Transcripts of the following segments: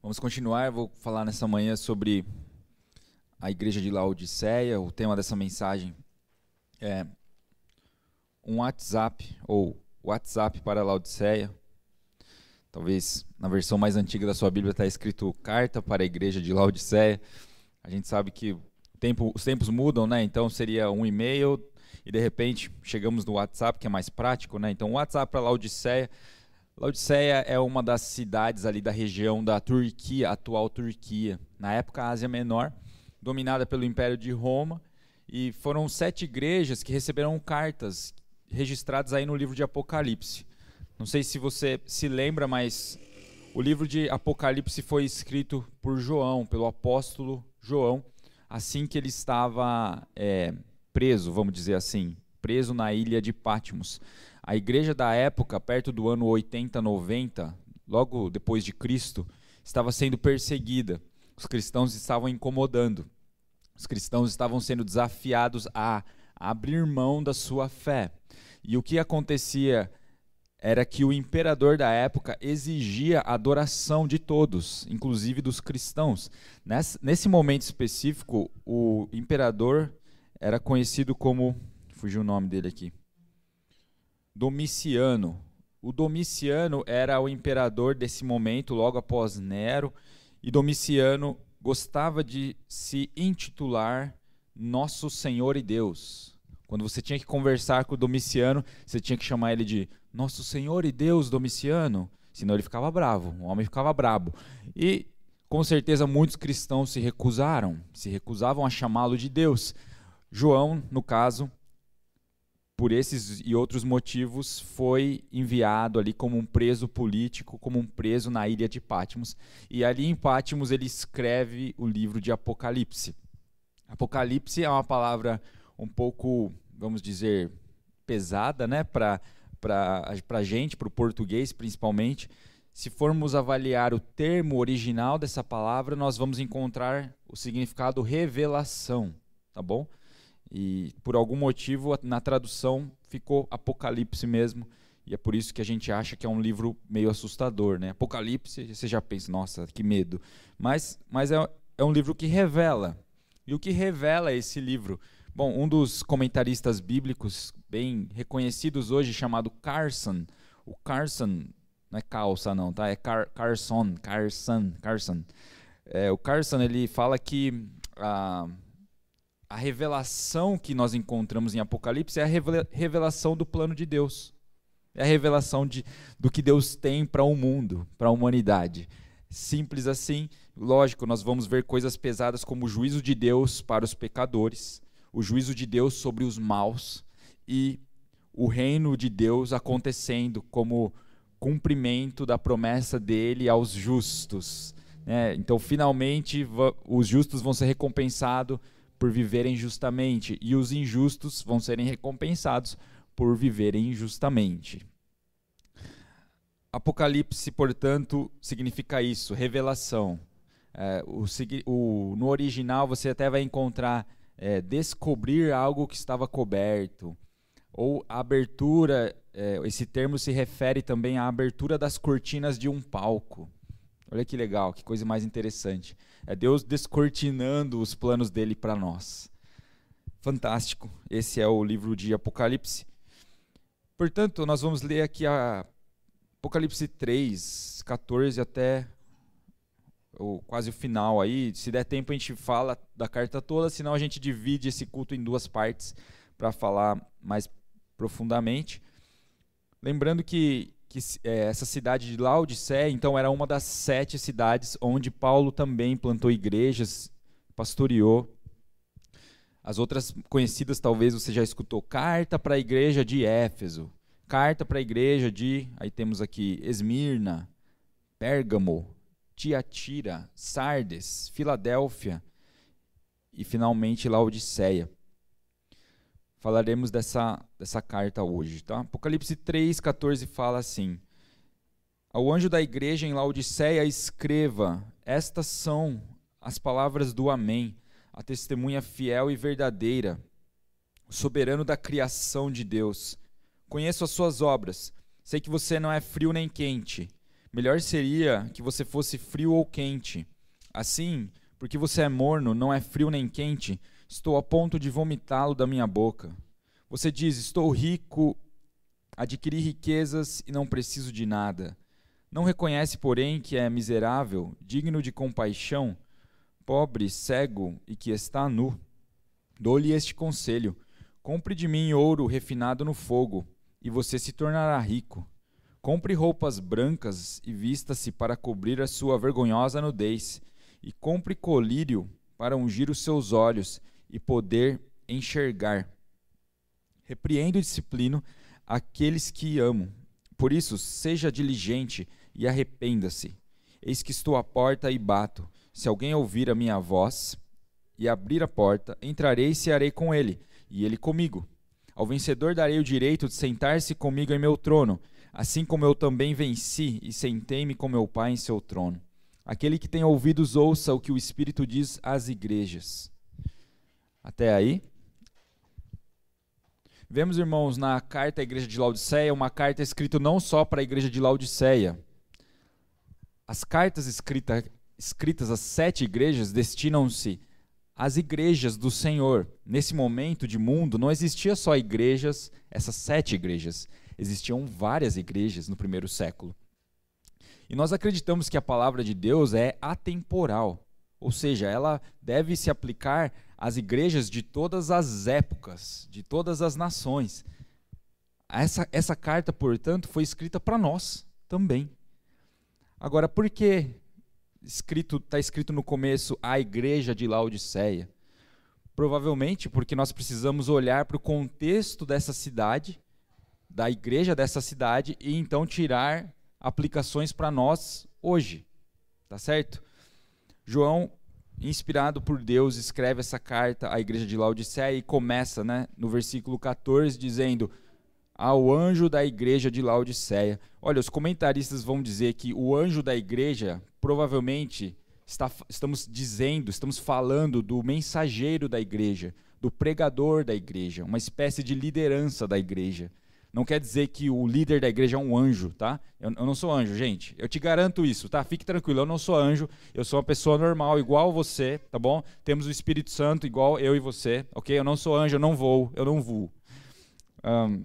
Vamos continuar, vou falar nessa manhã sobre a igreja de Laodiceia. O tema dessa mensagem é um WhatsApp ou WhatsApp para Laodiceia. Talvez na versão mais antiga da sua Bíblia está escrito carta para a igreja de Laodiceia. A gente sabe que tempo, os tempos mudam, né? Então seria um e-mail e de repente chegamos no WhatsApp, que é mais prático, né? Então, WhatsApp para Laodiceia. Laodiceia é uma das cidades ali da região da Turquia, atual Turquia. Na época, Ásia Menor, dominada pelo Império de Roma. E foram sete igrejas que receberam cartas registradas aí no livro de Apocalipse. Não sei se você se lembra, mas o livro de Apocalipse foi escrito por João, pelo apóstolo João, assim que ele estava é, preso, vamos dizer assim, preso na ilha de Patmos. A igreja da época, perto do ano 80, 90, logo depois de Cristo, estava sendo perseguida. Os cristãos estavam incomodando. Os cristãos estavam sendo desafiados a abrir mão da sua fé. E o que acontecia era que o imperador da época exigia a adoração de todos, inclusive dos cristãos. Nesse momento específico, o imperador era conhecido como. Fugiu o nome dele aqui. Domiciano. O Domiciano era o imperador desse momento, logo após Nero, e Domiciano gostava de se intitular Nosso Senhor e Deus. Quando você tinha que conversar com o Domiciano, você tinha que chamar ele de Nosso Senhor e Deus Domiciano, senão ele ficava bravo, o homem ficava brabo. E com certeza muitos cristãos se recusaram, se recusavam a chamá-lo de Deus. João, no caso, por esses e outros motivos, foi enviado ali como um preso político, como um preso na ilha de Patmos. E ali em Patmos ele escreve o livro de Apocalipse. Apocalipse é uma palavra um pouco, vamos dizer, pesada, né, para a gente, para o português principalmente. Se formos avaliar o termo original dessa palavra, nós vamos encontrar o significado revelação, tá bom? E por algum motivo na tradução ficou Apocalipse mesmo. E é por isso que a gente acha que é um livro meio assustador, né? Apocalipse, você já pensa, nossa, que medo. Mas, mas é, é um livro que revela. E o que revela esse livro? Bom, um dos comentaristas bíblicos bem reconhecidos hoje, chamado Carson, o Carson, não é calça não, tá? É Car Carson, Carson, Carson. É, o Carson, ele fala que... Ah, a revelação que nós encontramos em Apocalipse é a revelação do plano de Deus. É a revelação de, do que Deus tem para o um mundo, para a humanidade. Simples assim. Lógico, nós vamos ver coisas pesadas como o juízo de Deus para os pecadores, o juízo de Deus sobre os maus e o reino de Deus acontecendo como cumprimento da promessa dele aos justos. Né? Então, finalmente, os justos vão ser recompensados por viverem justamente, e os injustos vão serem recompensados por viverem injustamente. Apocalipse, portanto, significa isso, revelação. É, o, o, no original você até vai encontrar é, descobrir algo que estava coberto, ou abertura, é, esse termo se refere também à abertura das cortinas de um palco. Olha que legal, que coisa mais interessante. É Deus descortinando os planos dele para nós. Fantástico. Esse é o livro de Apocalipse. Portanto, nós vamos ler aqui a Apocalipse 3, 14 até o, quase o final aí. Se der tempo, a gente fala da carta toda, senão a gente divide esse culto em duas partes para falar mais profundamente. Lembrando que que é, essa cidade de Laodiceia, então, era uma das sete cidades onde Paulo também plantou igrejas, pastoreou. As outras conhecidas, talvez você já escutou, carta para a igreja de Éfeso, carta para a igreja de, aí temos aqui, Esmirna, Pérgamo, Tiatira, Sardes, Filadélfia e finalmente Laodiceia falaremos dessa, dessa carta hoje. Tá? Apocalipse 3, 14 fala assim: Ao anjo da igreja em Laodiceia, escreva: Estas são as palavras do Amém, a testemunha fiel e verdadeira, o soberano da criação de Deus. Conheço as suas obras, sei que você não é frio nem quente. Melhor seria que você fosse frio ou quente. Assim, porque você é morno, não é frio nem quente, estou a ponto de vomitá-lo da minha boca. Você diz: Estou rico, adquiri riquezas e não preciso de nada. Não reconhece, porém, que é miserável, digno de compaixão, pobre, cego e que está nu. Dou-lhe este conselho: compre de mim ouro refinado no fogo, e você se tornará rico. Compre roupas brancas e vista-se para cobrir a sua vergonhosa nudez, e compre colírio para ungir os seus olhos e poder enxergar. Repreendo e disciplino aqueles que amo. Por isso, seja diligente e arrependa-se. Eis que estou à porta e bato. Se alguém ouvir a minha voz e abrir a porta, entrarei e cearei com ele, e ele comigo. Ao vencedor darei o direito de sentar-se comigo em meu trono, assim como eu também venci e sentei-me com meu Pai em seu trono. Aquele que tem ouvidos, ouça o que o Espírito diz às igrejas. Até aí. Vemos, irmãos, na carta à igreja de Laodiceia, uma carta escrita não só para a igreja de Laodiceia. As cartas escrita, escritas às sete igrejas destinam-se às igrejas do Senhor. Nesse momento de mundo, não existia só igrejas, essas sete igrejas. Existiam várias igrejas no primeiro século. E nós acreditamos que a palavra de Deus é atemporal, ou seja, ela deve se aplicar às igrejas de todas as épocas, de todas as nações. Essa, essa carta, portanto, foi escrita para nós também. Agora, por que escrito está escrito no começo a igreja de Laodiceia? Provavelmente porque nós precisamos olhar para o contexto dessa cidade, da igreja dessa cidade, e então tirar aplicações para nós hoje. Tá certo? João inspirado por Deus, escreve essa carta à igreja de Laodiceia e começa né, no versículo 14 dizendo: Ao anjo da igreja de Laodiceia. Olha, os comentaristas vão dizer que o anjo da igreja provavelmente está, estamos dizendo, estamos falando do mensageiro da igreja, do pregador da igreja, uma espécie de liderança da igreja. Não quer dizer que o líder da igreja é um anjo, tá? Eu, eu, não sou anjo, gente. Eu te garanto isso, tá? Fique tranquilo, eu não sou anjo. Eu sou uma pessoa normal, igual você, tá bom? Temos o Espírito Santo, igual eu e você, ok? Eu não sou anjo, eu não vou, eu não vou. Um,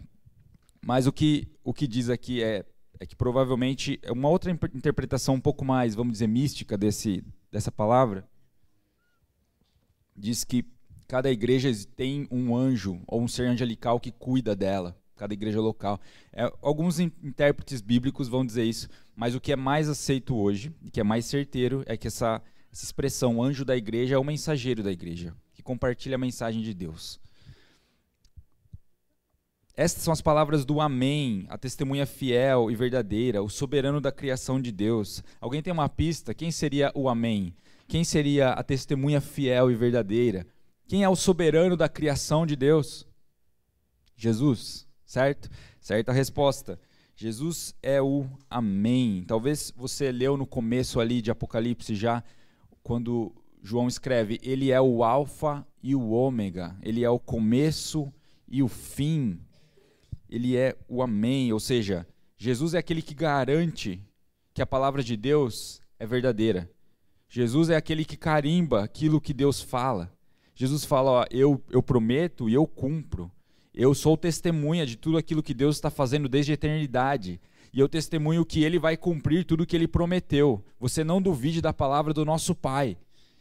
mas o que, o que diz aqui é, é que provavelmente é uma outra interpretação um pouco mais, vamos dizer, mística desse, dessa palavra. Diz que cada igreja tem um anjo ou um ser angelical que cuida dela cada igreja local. É, alguns intérpretes bíblicos vão dizer isso, mas o que é mais aceito hoje, e que é mais certeiro, é que essa, essa expressão anjo da igreja é o mensageiro da igreja, que compartilha a mensagem de Deus. Estas são as palavras do Amém, a testemunha fiel e verdadeira, o soberano da criação de Deus. Alguém tem uma pista? Quem seria o Amém? Quem seria a testemunha fiel e verdadeira? Quem é o soberano da criação de Deus? Jesus certo? Certa resposta. Jesus é o Amém. Talvez você leu no começo ali de Apocalipse já, quando João escreve: Ele é o Alfa e o Ômega, ele é o começo e o fim, ele é o Amém. Ou seja, Jesus é aquele que garante que a palavra de Deus é verdadeira. Jesus é aquele que carimba aquilo que Deus fala. Jesus fala: ó, eu, eu prometo e eu cumpro. Eu sou testemunha de tudo aquilo que Deus está fazendo desde a eternidade. E eu testemunho que Ele vai cumprir tudo o que Ele prometeu. Você não duvide da palavra do nosso Pai.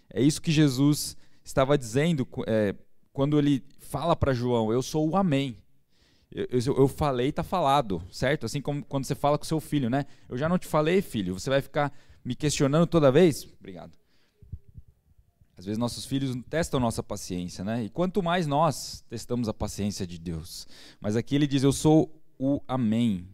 É isso que Jesus estava dizendo é, quando Ele fala para João: Eu sou o Amém. Eu, eu, eu falei, está falado, certo? Assim como quando você fala com seu filho, né? Eu já não te falei, filho. Você vai ficar me questionando toda vez? Obrigado. Às vezes nossos filhos testam nossa paciência, né? E quanto mais nós testamos a paciência de Deus. Mas aqui ele diz: Eu sou o Amém.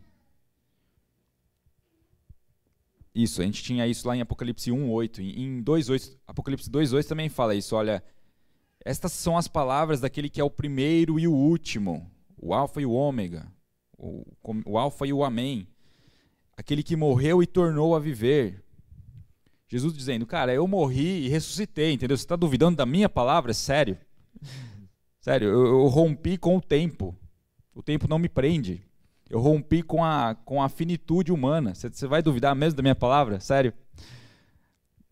Isso, a gente tinha isso lá em Apocalipse 1:8, em 2:8, Apocalipse 2:8 também fala isso, olha, estas são as palavras daquele que é o primeiro e o último, o alfa e o ômega, o, o alfa e o amém. Aquele que morreu e tornou a viver, Jesus dizendo, cara, eu morri e ressuscitei, entendeu? Você está duvidando da minha palavra? Sério? Sério, eu, eu, rompi com o tempo. O tempo não me prende. Eu rompi com a, com a finitude humana. Você vai duvidar mesmo da minha palavra? Sério?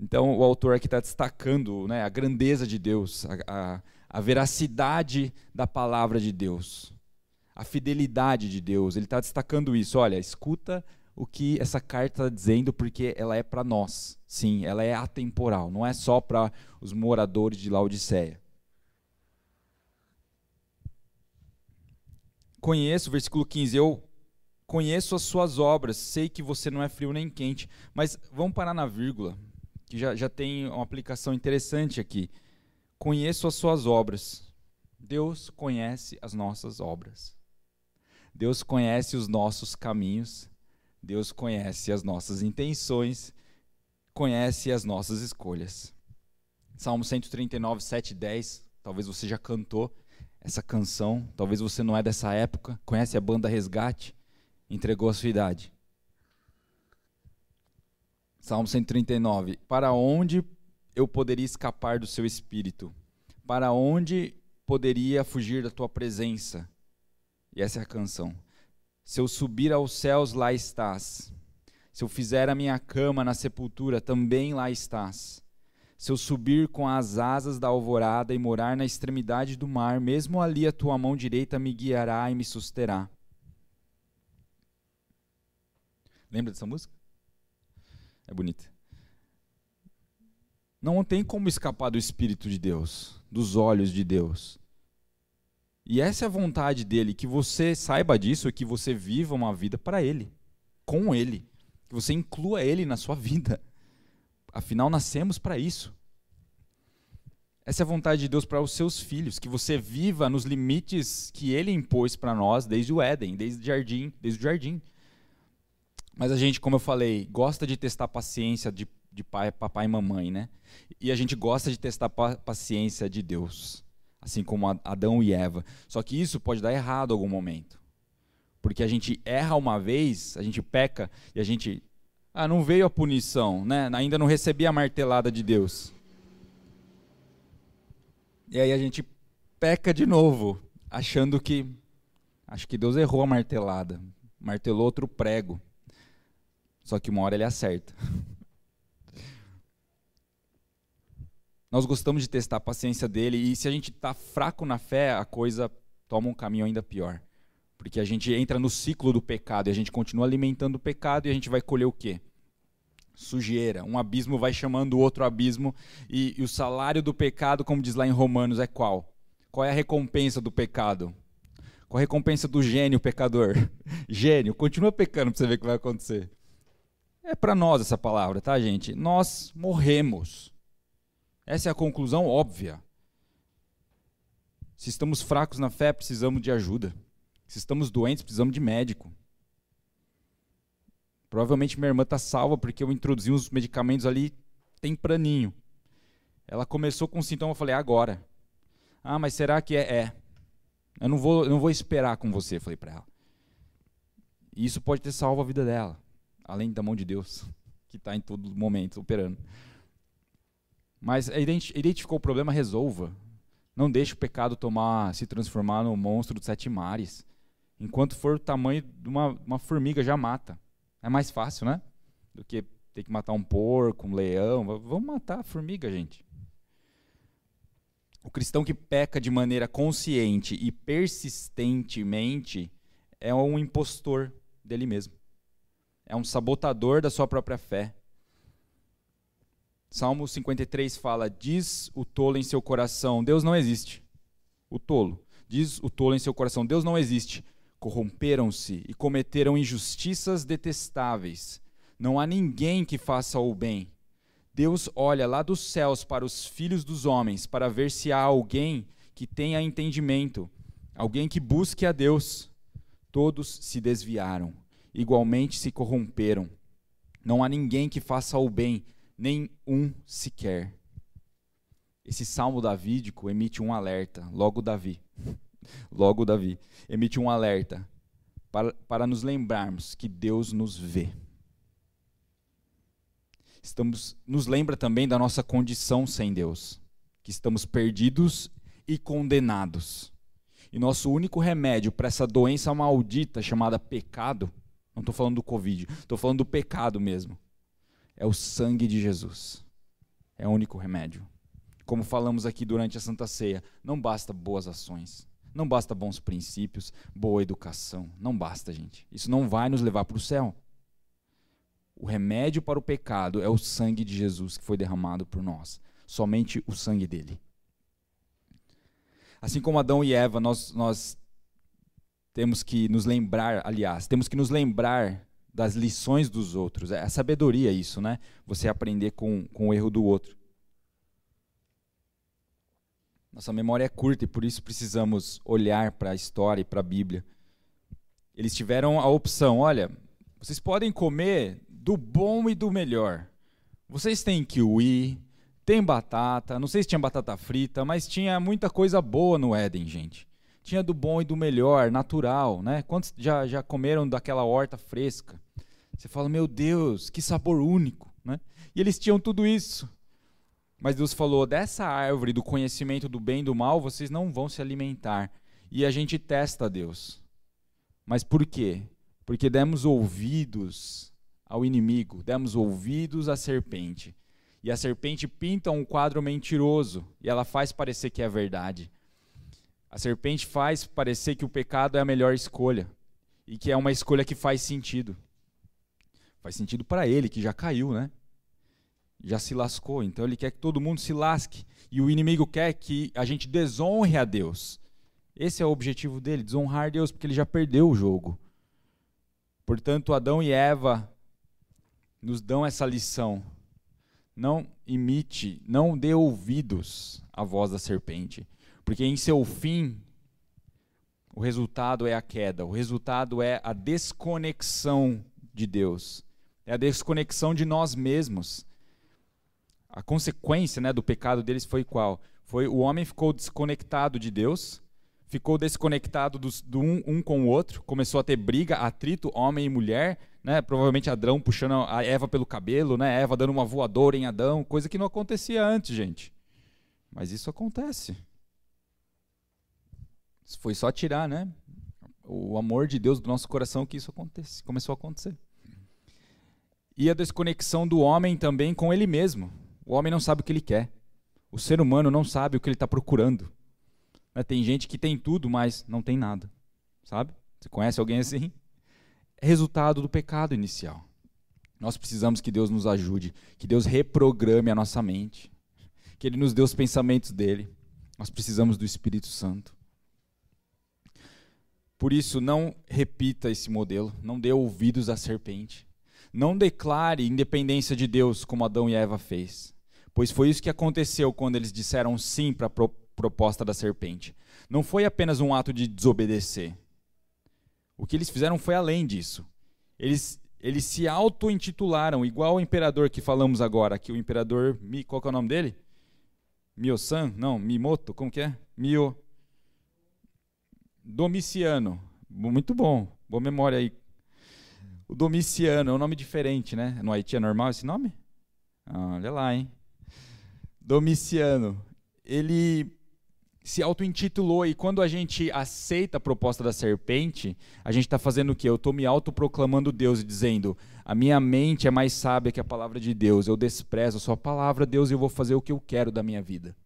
Então, o autor aqui está destacando né, a grandeza de Deus, a, a, a, veracidade da palavra de Deus, a fidelidade de Deus. Ele está destacando isso. Olha, escuta o que essa carta está dizendo, porque ela é para nós. Sim, ela é atemporal, não é só para os moradores de Laodiceia. Conheço, versículo 15, eu conheço as suas obras, sei que você não é frio nem quente. Mas vamos parar na vírgula, que já, já tem uma aplicação interessante aqui. Conheço as suas obras. Deus conhece as nossas obras. Deus conhece os nossos caminhos. Deus conhece as nossas intenções. Conhece as nossas escolhas. Salmo 139, 7 e 10. Talvez você já cantou essa canção. Talvez você não é dessa época. Conhece a banda Resgate? entregou a sua idade. Salmo 139. Para onde eu poderia escapar do seu espírito? Para onde poderia fugir da tua presença? E essa é a canção. Se eu subir aos céus, lá estás. Se eu fizer a minha cama na sepultura, também lá estás. Se eu subir com as asas da alvorada e morar na extremidade do mar, mesmo ali a tua mão direita me guiará e me susterá. Lembra dessa música? É bonita. Não tem como escapar do Espírito de Deus, dos olhos de Deus. E essa é a vontade dele, que você saiba disso que você viva uma vida para ele, com ele, que você inclua ele na sua vida. Afinal, nascemos para isso. Essa é a vontade de Deus para os seus filhos, que você viva nos limites que ele impôs para nós desde o Éden, desde o jardim, desde o jardim. Mas a gente, como eu falei, gosta de testar a paciência de, de pai, papai e mamãe, né? E a gente gosta de testar a paciência de Deus, assim como Adão e Eva. Só que isso pode dar errado em algum momento. Porque a gente erra uma vez, a gente peca e a gente. Ah, não veio a punição, né? Ainda não recebi a martelada de Deus. E aí a gente peca de novo, achando que. Acho que Deus errou a martelada. Martelou outro prego. Só que uma hora ele acerta. Nós gostamos de testar a paciência dele e se a gente está fraco na fé, a coisa toma um caminho ainda pior. Porque a gente entra no ciclo do pecado e a gente continua alimentando o pecado e a gente vai colher o quê? Sujeira. Um abismo vai chamando o outro abismo e, e o salário do pecado, como diz lá em Romanos, é qual? Qual é a recompensa do pecado? Qual a recompensa do gênio pecador? Gênio, continua pecando para você ver o que vai acontecer. É para nós essa palavra, tá, gente? Nós morremos. Essa é a conclusão óbvia. Se estamos fracos na fé, precisamos de ajuda. Se estamos doentes, precisamos de médico. Provavelmente minha irmã está salva porque eu introduzi uns medicamentos ali tempraninho. Ela começou com um sintoma, eu falei, agora. Ah, mas será que é? É. Eu não vou, não vou esperar com você, falei para ela. E isso pode ter salvo a vida dela além da mão de Deus, que está em todo momento operando. Mas identificou o problema, resolva. Não deixe o pecado tomar, se transformar no monstro dos sete mares. Enquanto for o tamanho de uma, uma formiga, já mata. É mais fácil, né? Do que ter que matar um porco, um leão. Vamos matar a formiga, gente. O cristão que peca de maneira consciente e persistentemente é um impostor dele mesmo é um sabotador da sua própria fé. Salmo 53 fala: Diz o tolo em seu coração, Deus não existe. O tolo. Diz o tolo em seu coração, Deus não existe. Corromperam-se e cometeram injustiças detestáveis. Não há ninguém que faça o bem. Deus olha lá dos céus para os filhos dos homens para ver se há alguém que tenha entendimento, alguém que busque a Deus. Todos se desviaram igualmente se corromperam. Não há ninguém que faça o bem, nem um sequer. Esse salmo davídico emite um alerta, logo Davi. Logo Davi emite um alerta para, para nos lembrarmos que Deus nos vê. Estamos, nos lembra também da nossa condição sem Deus, que estamos perdidos e condenados. E nosso único remédio para essa doença maldita chamada pecado, não estou falando do Covid, estou falando do pecado mesmo, é o sangue de Jesus. É o único remédio. Como falamos aqui durante a Santa Ceia, não basta boas ações, não basta bons princípios, boa educação, não basta, gente. Isso não vai nos levar para o céu. O remédio para o pecado é o sangue de Jesus que foi derramado por nós, somente o sangue dele. Assim como Adão e Eva, nós, nós temos que nos lembrar, aliás, temos que nos lembrar das lições dos outros. É a sabedoria isso, né? Você aprender com, com o erro do outro. Nossa memória é curta e por isso precisamos olhar para a história e para a Bíblia. Eles tiveram a opção: olha, vocês podem comer do bom e do melhor. Vocês têm kiwi, tem batata, não sei se tinha batata frita, mas tinha muita coisa boa no Éden, gente. Tinha do bom e do melhor, natural, né? Quantos já, já comeram daquela horta fresca? Você fala, meu Deus, que sabor único, né? E eles tinham tudo isso. Mas Deus falou: dessa árvore do conhecimento do bem e do mal, vocês não vão se alimentar. E a gente testa Deus. Mas por quê? Porque demos ouvidos ao inimigo, demos ouvidos à serpente. E a serpente pinta um quadro mentiroso e ela faz parecer que é verdade. A serpente faz parecer que o pecado é a melhor escolha e que é uma escolha que faz sentido. Faz sentido para ele, que já caiu, né? Já se lascou. Então ele quer que todo mundo se lasque. E o inimigo quer que a gente desonre a Deus. Esse é o objetivo dele, desonrar Deus, porque ele já perdeu o jogo. Portanto, Adão e Eva nos dão essa lição. Não imite, não dê ouvidos à voz da serpente, porque em seu fim o resultado é a queda, o resultado é a desconexão de Deus, é a desconexão de nós mesmos. A consequência né, do pecado deles foi qual? Foi o homem ficou desconectado de Deus, ficou desconectado do, do um, um com o outro, começou a ter briga, atrito, homem e mulher, né? Provavelmente Adão puxando a Eva pelo cabelo, né? Eva dando uma voadora em Adão, coisa que não acontecia antes, gente. Mas isso acontece. Foi só tirar, né? O amor de Deus do nosso coração que isso acontece, começou a acontecer. E a desconexão do homem também com ele mesmo. O homem não sabe o que ele quer. O ser humano não sabe o que ele está procurando. Né? Tem gente que tem tudo, mas não tem nada. Sabe? Você conhece alguém assim? É resultado do pecado inicial. Nós precisamos que Deus nos ajude, que Deus reprograme a nossa mente, que Ele nos dê os pensamentos dele. Nós precisamos do Espírito Santo. Por isso, não repita esse modelo, não dê ouvidos à serpente. Não declare independência de Deus como Adão e Eva fez, pois foi isso que aconteceu quando eles disseram sim para a pro proposta da serpente. Não foi apenas um ato de desobedecer, o que eles fizeram foi além disso. Eles, eles se auto-intitularam, igual o imperador que falamos agora, que o imperador, qual é o nome dele? Mio-san? Não, Mimoto, como que é? Mio... Domiciano. Muito bom, boa memória aí. O Domiciano é um nome diferente, né? No Haiti é normal esse nome? Ah, olha lá, hein? Domiciano. Ele se auto-intitulou, e quando a gente aceita a proposta da serpente, a gente está fazendo o quê? Eu estou me autoproclamando Deus e dizendo: a minha mente é mais sábia que a palavra de Deus, eu desprezo a sua palavra, Deus, e eu vou fazer o que eu quero da minha vida.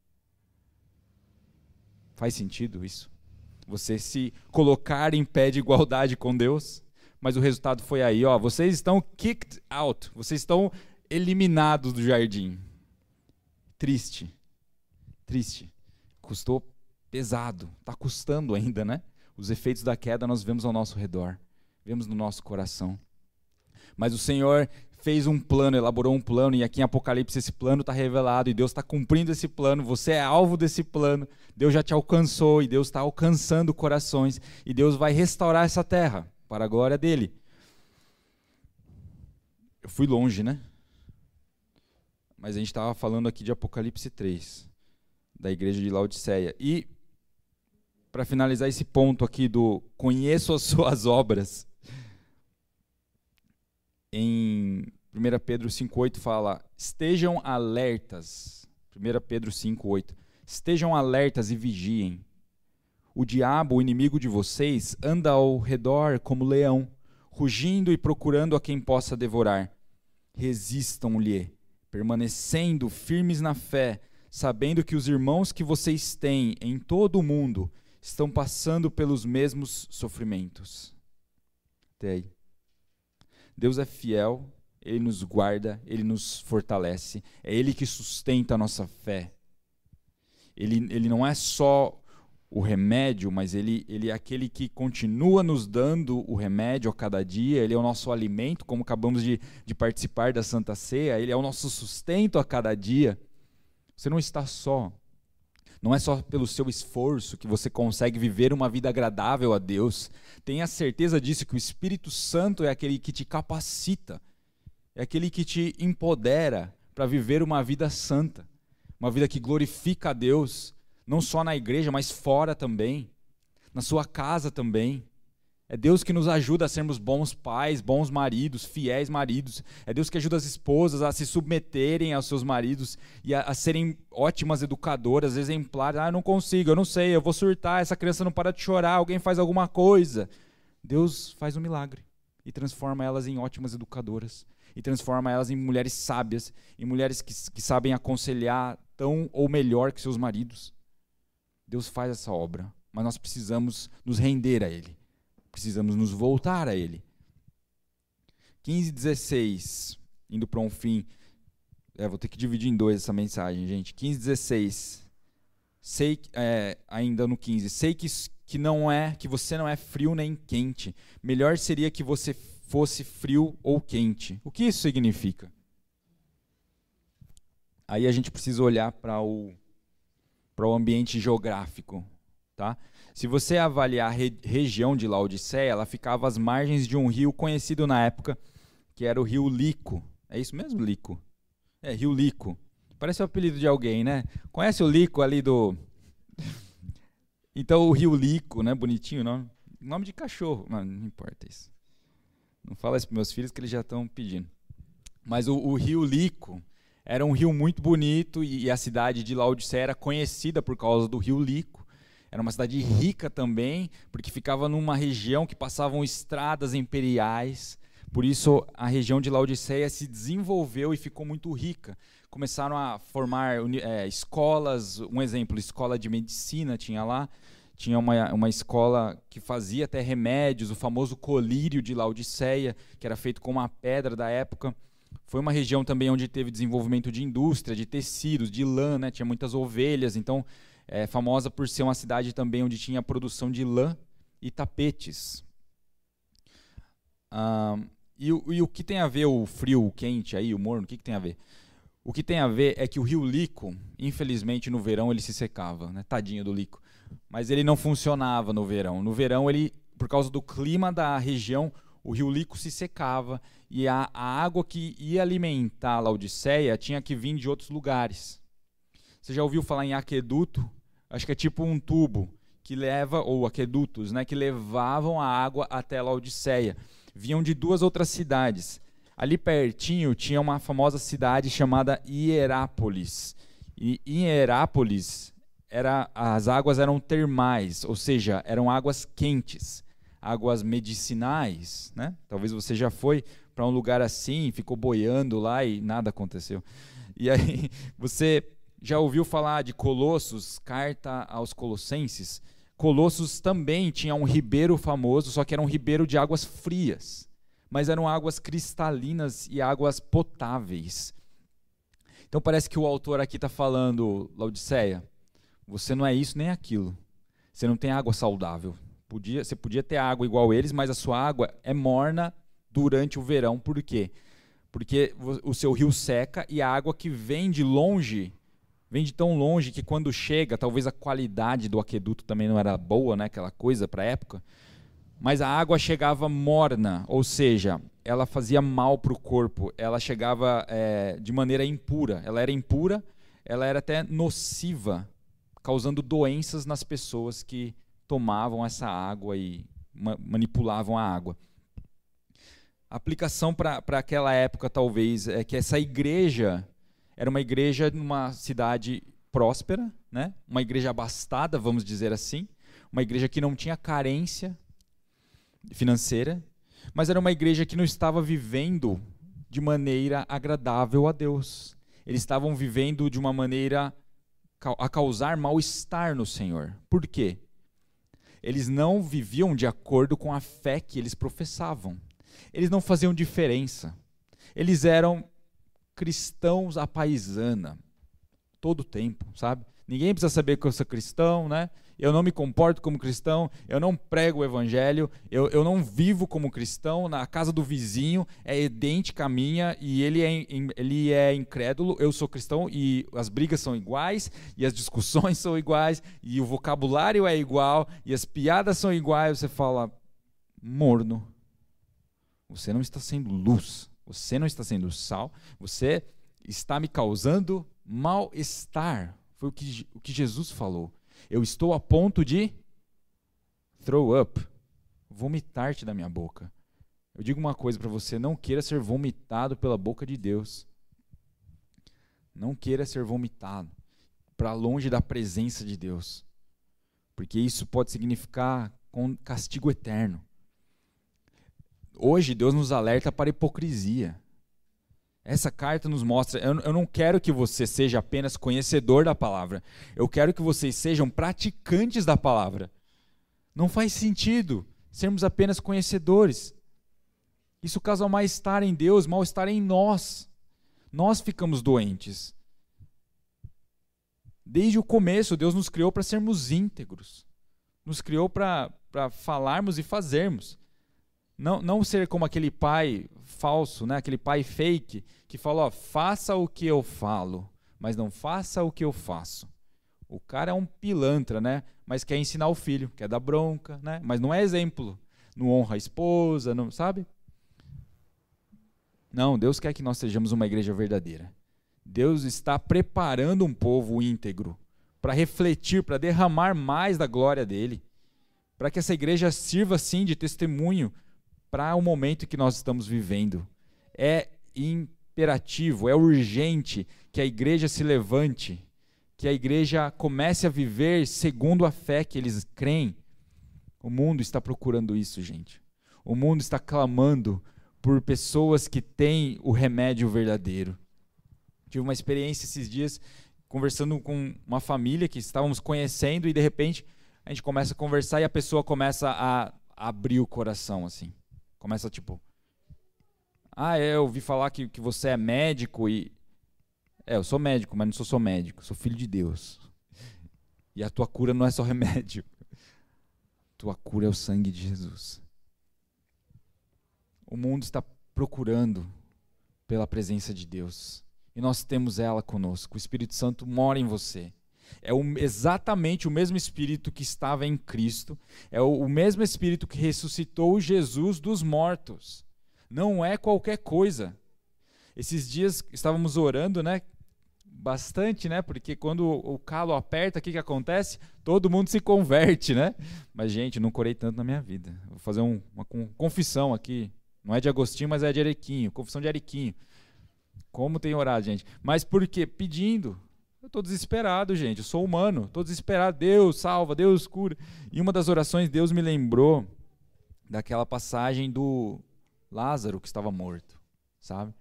Faz sentido isso? Você se colocar em pé de igualdade com Deus, mas o resultado foi aí, ó, vocês estão kicked out, vocês estão eliminados do jardim. Triste. Triste custou pesado, está custando ainda, né? Os efeitos da queda nós vemos ao nosso redor, vemos no nosso coração. Mas o Senhor fez um plano, elaborou um plano, e aqui em Apocalipse esse plano está revelado, e Deus está cumprindo esse plano, você é alvo desse plano, Deus já te alcançou, e Deus está alcançando corações, e Deus vai restaurar essa terra para a glória dele. Eu fui longe, né? Mas a gente estava falando aqui de Apocalipse 3 da igreja de Laodiceia. E, para finalizar esse ponto aqui do conheço as suas obras, em 1 Pedro 5,8 fala: estejam alertas. 1 Pedro 5,8. Estejam alertas e vigiem. O diabo, o inimigo de vocês, anda ao redor como leão, rugindo e procurando a quem possa devorar. Resistam-lhe, permanecendo firmes na fé, sabendo que os irmãos que vocês têm em todo o mundo estão passando pelos mesmos sofrimentos. Até aí. Deus é fiel, Ele nos guarda, Ele nos fortalece, é Ele que sustenta a nossa fé. Ele, ele não é só o remédio, mas ele, ele é aquele que continua nos dando o remédio a cada dia, ele é o nosso alimento, como acabamos de, de participar da Santa Ceia, ele é o nosso sustento a cada dia. Você não está só. Não é só pelo seu esforço que você consegue viver uma vida agradável a Deus. Tenha certeza disso, que o Espírito Santo é aquele que te capacita, é aquele que te empodera para viver uma vida santa, uma vida que glorifica a Deus não só na igreja, mas fora também, na sua casa também. É Deus que nos ajuda a sermos bons pais, bons maridos, fiéis maridos. É Deus que ajuda as esposas a se submeterem aos seus maridos e a, a serem ótimas educadoras, exemplares. Ah, eu não consigo, eu não sei, eu vou surtar, essa criança não para de chorar, alguém faz alguma coisa. Deus faz um milagre e transforma elas em ótimas educadoras e transforma elas em mulheres sábias, em mulheres que, que sabem aconselhar tão ou melhor que seus maridos. Deus faz essa obra, mas nós precisamos nos render a Ele, precisamos nos voltar a Ele. 15 16, indo para um fim. É, vou ter que dividir em dois essa mensagem, gente. 15 16. Sei é, ainda no 15, sei que, que não é que você não é frio nem quente. Melhor seria que você fosse frio ou quente. O que isso significa? Aí a gente precisa olhar para o para o ambiente geográfico. Tá? Se você avaliar a re região de Laodiceia, ela ficava às margens de um rio conhecido na época, que era o rio Lico. É isso mesmo, Lico? É, rio Lico. Parece o apelido de alguém, né? Conhece o Lico ali do. Então, o rio Lico, né? Bonitinho, não? Nome de cachorro. Não, não importa isso. Não fala isso para meus filhos que eles já estão pedindo. Mas o, o rio Lico era um rio muito bonito e a cidade de Laodiceia era conhecida por causa do rio Lico. Era uma cidade rica também, porque ficava numa região que passavam estradas imperiais. Por isso, a região de Laodiceia se desenvolveu e ficou muito rica. Começaram a formar é, escolas, um exemplo, escola de medicina tinha lá. Tinha uma, uma escola que fazia até remédios, o famoso colírio de Laodiceia, que era feito com uma pedra da época. Foi uma região também onde teve desenvolvimento de indústria, de tecidos, de lã, né? tinha muitas ovelhas, então é famosa por ser uma cidade também onde tinha produção de lã e tapetes. Ah, e, e, o que tem a ver o frio, o quente aí, o morno, o que, que tem a ver? O que tem a ver é que o rio Lico, infelizmente no verão ele se secava, né? tadinho do Lico. Mas ele não funcionava no verão. No verão ele, por causa do clima da região, o rio Lico se secava e a, a água que ia alimentar a Laodiceia tinha que vir de outros lugares. Você já ouviu falar em aqueduto? Acho que é tipo um tubo que leva, ou aquedutos, né, que levavam a água até Laodiceia. Vinham de duas outras cidades. Ali pertinho tinha uma famosa cidade chamada Hierápolis. E em Hierápolis era, as águas eram termais, ou seja, eram águas quentes águas medicinais, né? Talvez você já foi para um lugar assim, ficou boiando lá e nada aconteceu. E aí você já ouviu falar de Colossos, carta aos Colossenses? Colossos também tinha um ribeiro famoso, só que era um ribeiro de águas frias, mas eram águas cristalinas e águas potáveis. Então parece que o autor aqui está falando, Laodiceia, você não é isso nem aquilo. Você não tem água saudável. Podia, você podia ter água igual eles, mas a sua água é morna durante o verão. Por quê? Porque o seu rio seca e a água que vem de longe, vem de tão longe que quando chega, talvez a qualidade do aqueduto também não era boa, né, aquela coisa para a época, mas a água chegava morna, ou seja, ela fazia mal para o corpo, ela chegava é, de maneira impura, ela era impura, ela era até nociva, causando doenças nas pessoas que tomavam essa água e ma manipulavam a água. A aplicação para aquela época, talvez, é que essa igreja era uma igreja numa cidade próspera, né? uma igreja abastada, vamos dizer assim, uma igreja que não tinha carência financeira, mas era uma igreja que não estava vivendo de maneira agradável a Deus. Eles estavam vivendo de uma maneira a causar mal-estar no Senhor. Por quê? Eles não viviam de acordo com a fé que eles professavam. Eles não faziam diferença. Eles eram cristãos à paisana, todo tempo, sabe? Ninguém precisa saber que eu sou cristão, né? Eu não me comporto como cristão, eu não prego o evangelho, eu, eu não vivo como cristão. Na casa do vizinho é idêntica à minha e ele é, ele é incrédulo, eu sou cristão e as brigas são iguais, e as discussões são iguais, e o vocabulário é igual, e as piadas são iguais. Você fala, morno, você não está sendo luz, você não está sendo sal, você está me causando mal-estar. Foi o que, o que Jesus falou. Eu estou a ponto de throw up, vomitar-te da minha boca. Eu digo uma coisa para você: não queira ser vomitado pela boca de Deus. Não queira ser vomitado para longe da presença de Deus. Porque isso pode significar castigo eterno. Hoje, Deus nos alerta para hipocrisia. Essa carta nos mostra, eu, eu não quero que você seja apenas conhecedor da palavra, eu quero que vocês sejam praticantes da palavra. Não faz sentido sermos apenas conhecedores. Isso causa mal-estar em Deus, mal-estar em nós. Nós ficamos doentes. Desde o começo, Deus nos criou para sermos íntegros. Nos criou para falarmos e fazermos. Não, não ser como aquele pai falso, né? aquele pai fake, que fala: ó, faça o que eu falo, mas não faça o que eu faço. O cara é um pilantra, né? Mas quer ensinar o filho, quer dar bronca, né? Mas não é exemplo. Não honra a esposa, não sabe? Não, Deus quer que nós sejamos uma igreja verdadeira. Deus está preparando um povo íntegro para refletir, para derramar mais da glória dele, para que essa igreja sirva sim de testemunho para o momento que nós estamos vivendo. É imperativo, é urgente que a igreja se levante, que a igreja comece a viver segundo a fé que eles creem. O mundo está procurando isso, gente. O mundo está clamando por pessoas que têm o remédio verdadeiro. Tive uma experiência esses dias conversando com uma família que estávamos conhecendo e de repente a gente começa a conversar e a pessoa começa a abrir o coração assim. Começa tipo. Ah, é, eu ouvi falar que, que você é médico e. É, eu sou médico, mas não sou só médico, sou filho de Deus. E a tua cura não é só remédio. Tua cura é o sangue de Jesus. O mundo está procurando pela presença de Deus. E nós temos ela conosco. O Espírito Santo mora em você. É o, exatamente o mesmo Espírito que estava em Cristo, é o, o mesmo Espírito que ressuscitou Jesus dos mortos. Não é qualquer coisa. Esses dias estávamos orando, né? Bastante, né? Porque quando o calo aperta, o que, que acontece? Todo mundo se converte, né? Mas, gente, não corei tanto na minha vida. Vou fazer um, uma confissão aqui. Não é de Agostinho, mas é de Arequinho. Confissão de Arequinho. Como tem orado, gente? Mas por quê? Pedindo. Eu estou desesperado, gente. Eu sou humano. Estou desesperado. Deus salva, Deus cura. E uma das orações, Deus me lembrou daquela passagem do Lázaro que estava morto, sabe?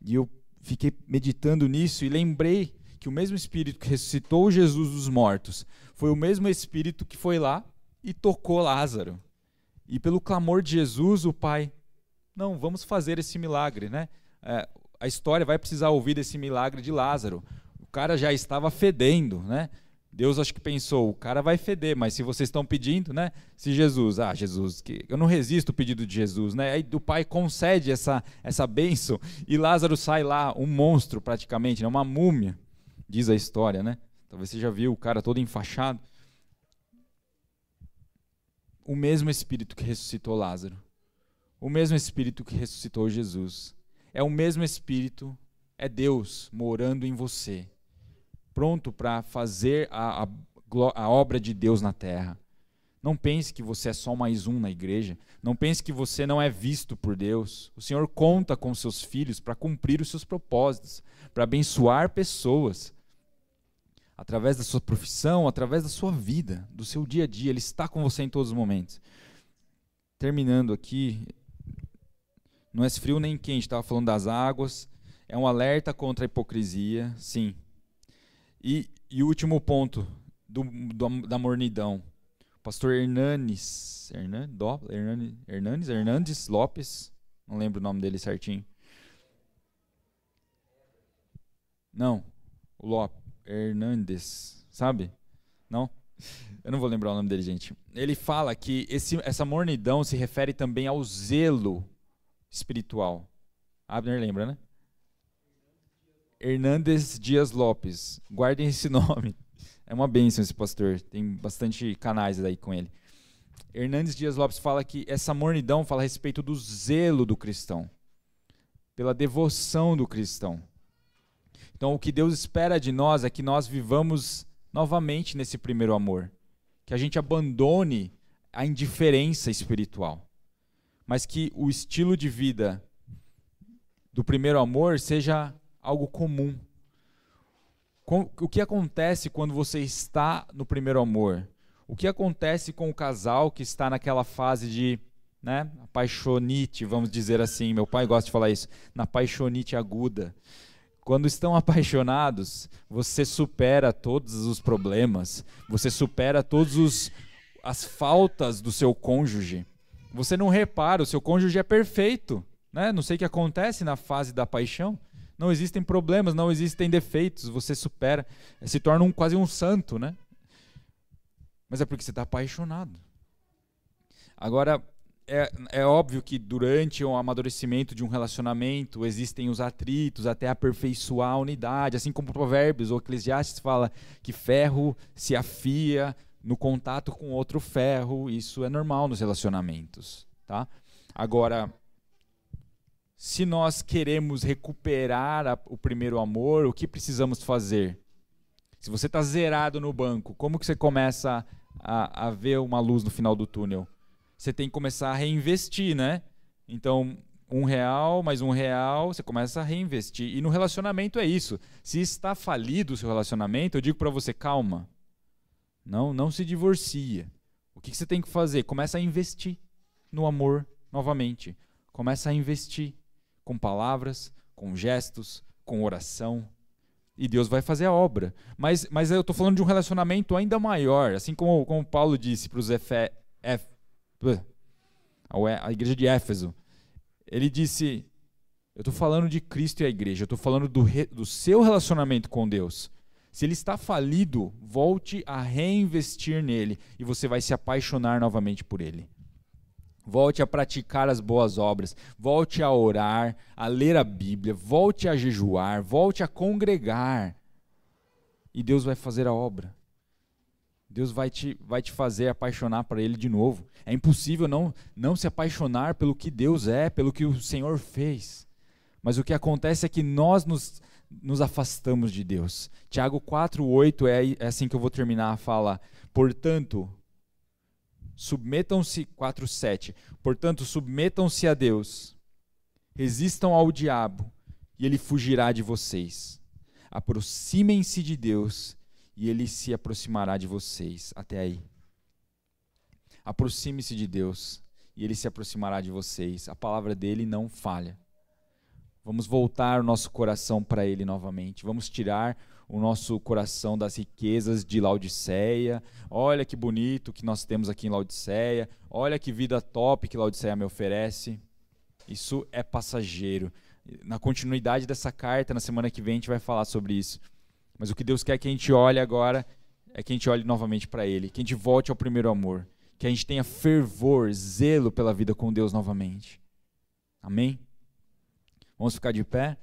E eu fiquei meditando nisso e lembrei que o mesmo Espírito que ressuscitou Jesus dos mortos foi o mesmo Espírito que foi lá e tocou Lázaro. E pelo clamor de Jesus, o Pai, não, vamos fazer esse milagre, né? É, a história vai precisar ouvir desse milagre de Lázaro cara já estava fedendo, né? Deus acho que pensou, o cara vai feder, mas se vocês estão pedindo, né? Se Jesus, ah, Jesus, que eu não resisto o pedido de Jesus, né? Aí o pai concede essa essa bênção e Lázaro sai lá um monstro praticamente, né? uma múmia, diz a história, né? Talvez você já viu o cara todo enfaixado. O mesmo espírito que ressuscitou Lázaro, o mesmo espírito que ressuscitou Jesus, é o mesmo espírito, é Deus morando em você pronto para fazer a, a, a obra de Deus na terra. Não pense que você é só mais um na igreja. Não pense que você não é visto por Deus. O Senhor conta com seus filhos para cumprir os seus propósitos, para abençoar pessoas. através da sua profissão, através da sua vida, do seu dia a dia. Ele está com você em todos os momentos. Terminando aqui, não é frio nem quente, estava falando das águas. É um alerta contra a hipocrisia, sim. E, e o último ponto do, do, da mornidão. pastor Hernanes, Hernan, Hernandes, Hernandes, Hernandes Lopes, não lembro o nome dele certinho. Não, o Lopes, Hernandes, sabe? Não? Eu não vou lembrar o nome dele, gente. Ele fala que esse, essa mornidão se refere também ao zelo espiritual. Abner lembra, né? Hernandes Dias Lopes. Guardem esse nome. É uma bênção esse pastor. Tem bastante canais aí com ele. Hernandes Dias Lopes fala que essa mornidão fala a respeito do zelo do cristão, pela devoção do cristão. Então, o que Deus espera de nós é que nós vivamos novamente nesse primeiro amor, que a gente abandone a indiferença espiritual mas que o estilo de vida do primeiro amor seja algo comum. O que acontece quando você está no primeiro amor? O que acontece com o casal que está naquela fase de né, apaixonite, vamos dizer assim? Meu pai gosta de falar isso, na paixonite aguda. Quando estão apaixonados, você supera todos os problemas, você supera todas as faltas do seu cônjuge. Você não repara, o seu cônjuge é perfeito. Né? Não sei o que acontece na fase da paixão. Não existem problemas, não existem defeitos. Você supera, se torna um, quase um santo. Né? Mas é porque você está apaixonado. Agora, é, é, óbvio que durante o amadurecimento de um relacionamento existem os atritos até aperfeiçoar a unidade, assim como Provérbios ou Eclesiastes fala que ferro se afia no contato com outro ferro, isso é normal nos relacionamentos, tá? Agora, se nós queremos recuperar a, o primeiro amor, o que precisamos fazer? Se você está zerado no banco, como que você começa a, a ver uma luz no final do túnel? Você tem que começar a reinvestir, né? Então, um real mais um real, você começa a reinvestir. E no relacionamento é isso. Se está falido o seu relacionamento, eu digo para você, calma. Não, não se divorcia. O que, que você tem que fazer? Começa a investir no amor novamente. Começa a investir com palavras, com gestos, com oração. E Deus vai fazer a obra. Mas, mas eu estou falando de um relacionamento ainda maior, assim como, como Paulo disse para os a igreja de Éfeso. Ele disse: Eu estou falando de Cristo e a igreja, eu estou falando do, re, do seu relacionamento com Deus. Se ele está falido, volte a reinvestir nele e você vai se apaixonar novamente por ele. Volte a praticar as boas obras, volte a orar, a ler a Bíblia, volte a jejuar, volte a congregar. E Deus vai fazer a obra. Deus vai te, vai te fazer apaixonar por Ele de novo. É impossível não, não se apaixonar pelo que Deus é, pelo que o Senhor fez. Mas o que acontece é que nós nos nos afastamos de Deus. Tiago 4:8 é, é assim que eu vou terminar a fala. Portanto, submetam-se 4:7. Portanto, submetam-se a Deus. Resistam ao diabo e ele fugirá de vocês. Aproximem-se de Deus e ele se aproximará de vocês. Até aí. Aproxime-se de Deus e ele se aproximará de vocês. A palavra dele não falha. Vamos voltar o nosso coração para Ele novamente. Vamos tirar o nosso coração das riquezas de Laodiceia. Olha que bonito que nós temos aqui em Laodiceia. Olha que vida top que Laodiceia me oferece. Isso é passageiro. Na continuidade dessa carta, na semana que vem, a gente vai falar sobre isso. Mas o que Deus quer que a gente olhe agora é que a gente olhe novamente para Ele, que a gente volte ao primeiro amor, que a gente tenha fervor, zelo pela vida com Deus novamente. Amém? Vamos ficar de pé?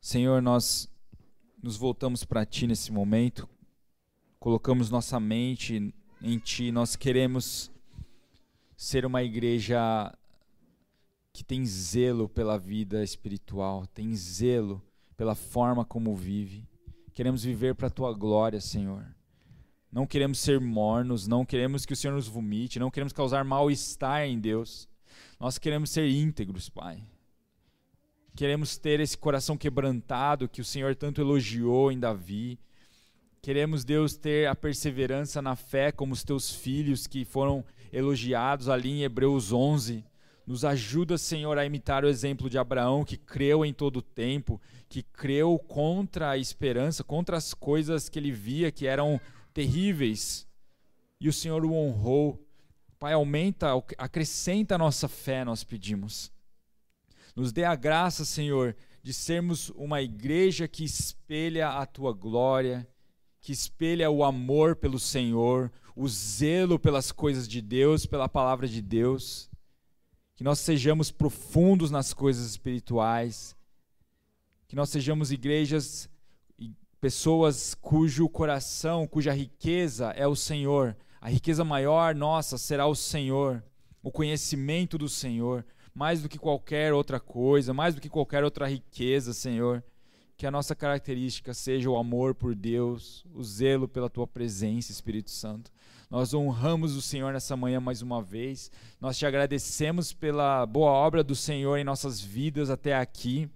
Senhor, nós nos voltamos para Ti nesse momento, colocamos nossa mente em Ti, nós queremos ser uma igreja que tem zelo pela vida espiritual, tem zelo pela forma como vive. Queremos viver para a Tua glória, Senhor. Não queremos ser mornos, não queremos que o Senhor nos vomite, não queremos causar mal-estar em Deus. Nós queremos ser íntegros, Pai. Queremos ter esse coração quebrantado que o Senhor tanto elogiou em Davi. Queremos, Deus, ter a perseverança na fé como os teus filhos que foram elogiados ali em Hebreus 11. Nos ajuda, Senhor, a imitar o exemplo de Abraão, que creu em todo o tempo, que creu contra a esperança, contra as coisas que ele via que eram terríveis. E o Senhor o honrou. Pai, aumenta, acrescenta a nossa fé, nós pedimos. Nos dê a graça, Senhor, de sermos uma igreja que espelha a tua glória, que espelha o amor pelo Senhor, o zelo pelas coisas de Deus, pela palavra de Deus. Que nós sejamos profundos nas coisas espirituais. Que nós sejamos igrejas pessoas cujo coração, cuja riqueza é o Senhor. A riqueza maior nossa será o Senhor, o conhecimento do Senhor, mais do que qualquer outra coisa, mais do que qualquer outra riqueza, Senhor. Que a nossa característica seja o amor por Deus, o zelo pela tua presença, Espírito Santo. Nós honramos o Senhor nessa manhã mais uma vez. Nós te agradecemos pela boa obra do Senhor em nossas vidas até aqui.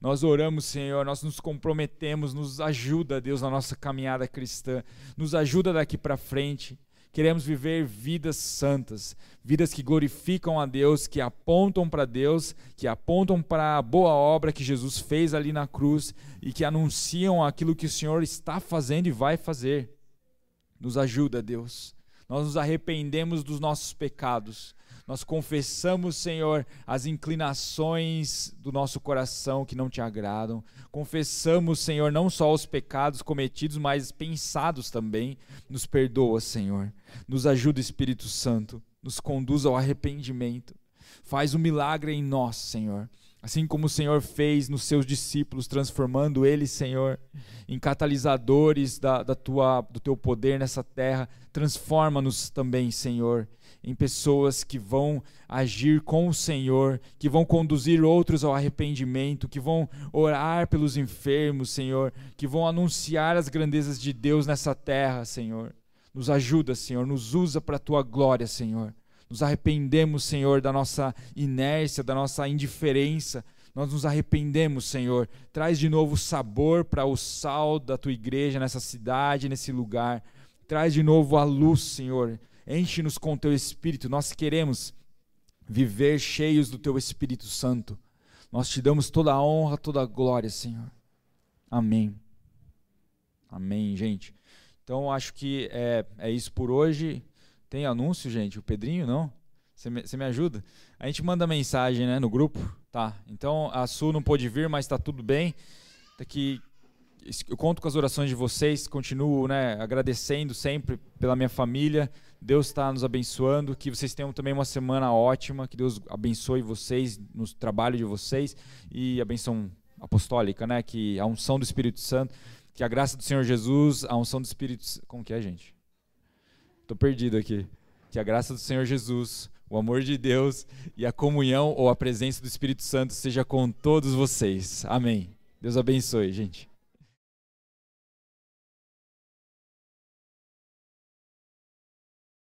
Nós oramos, Senhor, nós nos comprometemos, nos ajuda, Deus, na nossa caminhada cristã. Nos ajuda daqui para frente. Queremos viver vidas santas, vidas que glorificam a Deus, que apontam para Deus, que apontam para a boa obra que Jesus fez ali na cruz e que anunciam aquilo que o Senhor está fazendo e vai fazer. Nos ajuda, Deus. Nós nos arrependemos dos nossos pecados. Nós confessamos, Senhor, as inclinações do nosso coração que não te agradam. Confessamos, Senhor, não só os pecados cometidos, mas pensados também. Nos perdoa, Senhor. Nos ajuda, Espírito Santo. Nos conduz ao arrependimento. Faz um milagre em nós, Senhor. Assim como o Senhor fez nos seus discípulos, transformando eles, Senhor, em catalisadores da, da tua, do teu poder nessa terra, transforma-nos também, Senhor, em pessoas que vão agir com o Senhor, que vão conduzir outros ao arrependimento, que vão orar pelos enfermos, Senhor, que vão anunciar as grandezas de Deus nessa terra, Senhor. Nos ajuda, Senhor, nos usa para a tua glória, Senhor. Nos arrependemos, Senhor, da nossa inércia, da nossa indiferença. Nós nos arrependemos, Senhor. Traz de novo sabor para o sal da tua igreja nessa cidade, nesse lugar. Traz de novo a luz, Senhor. Enche-nos com o teu Espírito. Nós queremos viver cheios do teu Espírito Santo. Nós te damos toda a honra, toda a glória, Senhor. Amém. Amém, gente. Então, acho que é, é isso por hoje. Tem anúncio, gente? O Pedrinho, não? Você me, me, ajuda? A gente manda mensagem né, no grupo. Tá. Então, a Su não pôde vir, mas está tudo bem. Daqui eu conto com as orações de vocês, continuo né, agradecendo sempre pela minha família. Deus está nos abençoando, que vocês tenham também uma semana ótima, que Deus abençoe vocês no trabalho de vocês e a benção apostólica, né, que a unção do Espírito Santo, que a graça do Senhor Jesus, a unção do Espírito, como que é, gente? Tô perdido aqui. Que a graça do Senhor Jesus, o amor de Deus e a comunhão ou a presença do Espírito Santo seja com todos vocês. Amém. Deus abençoe, gente.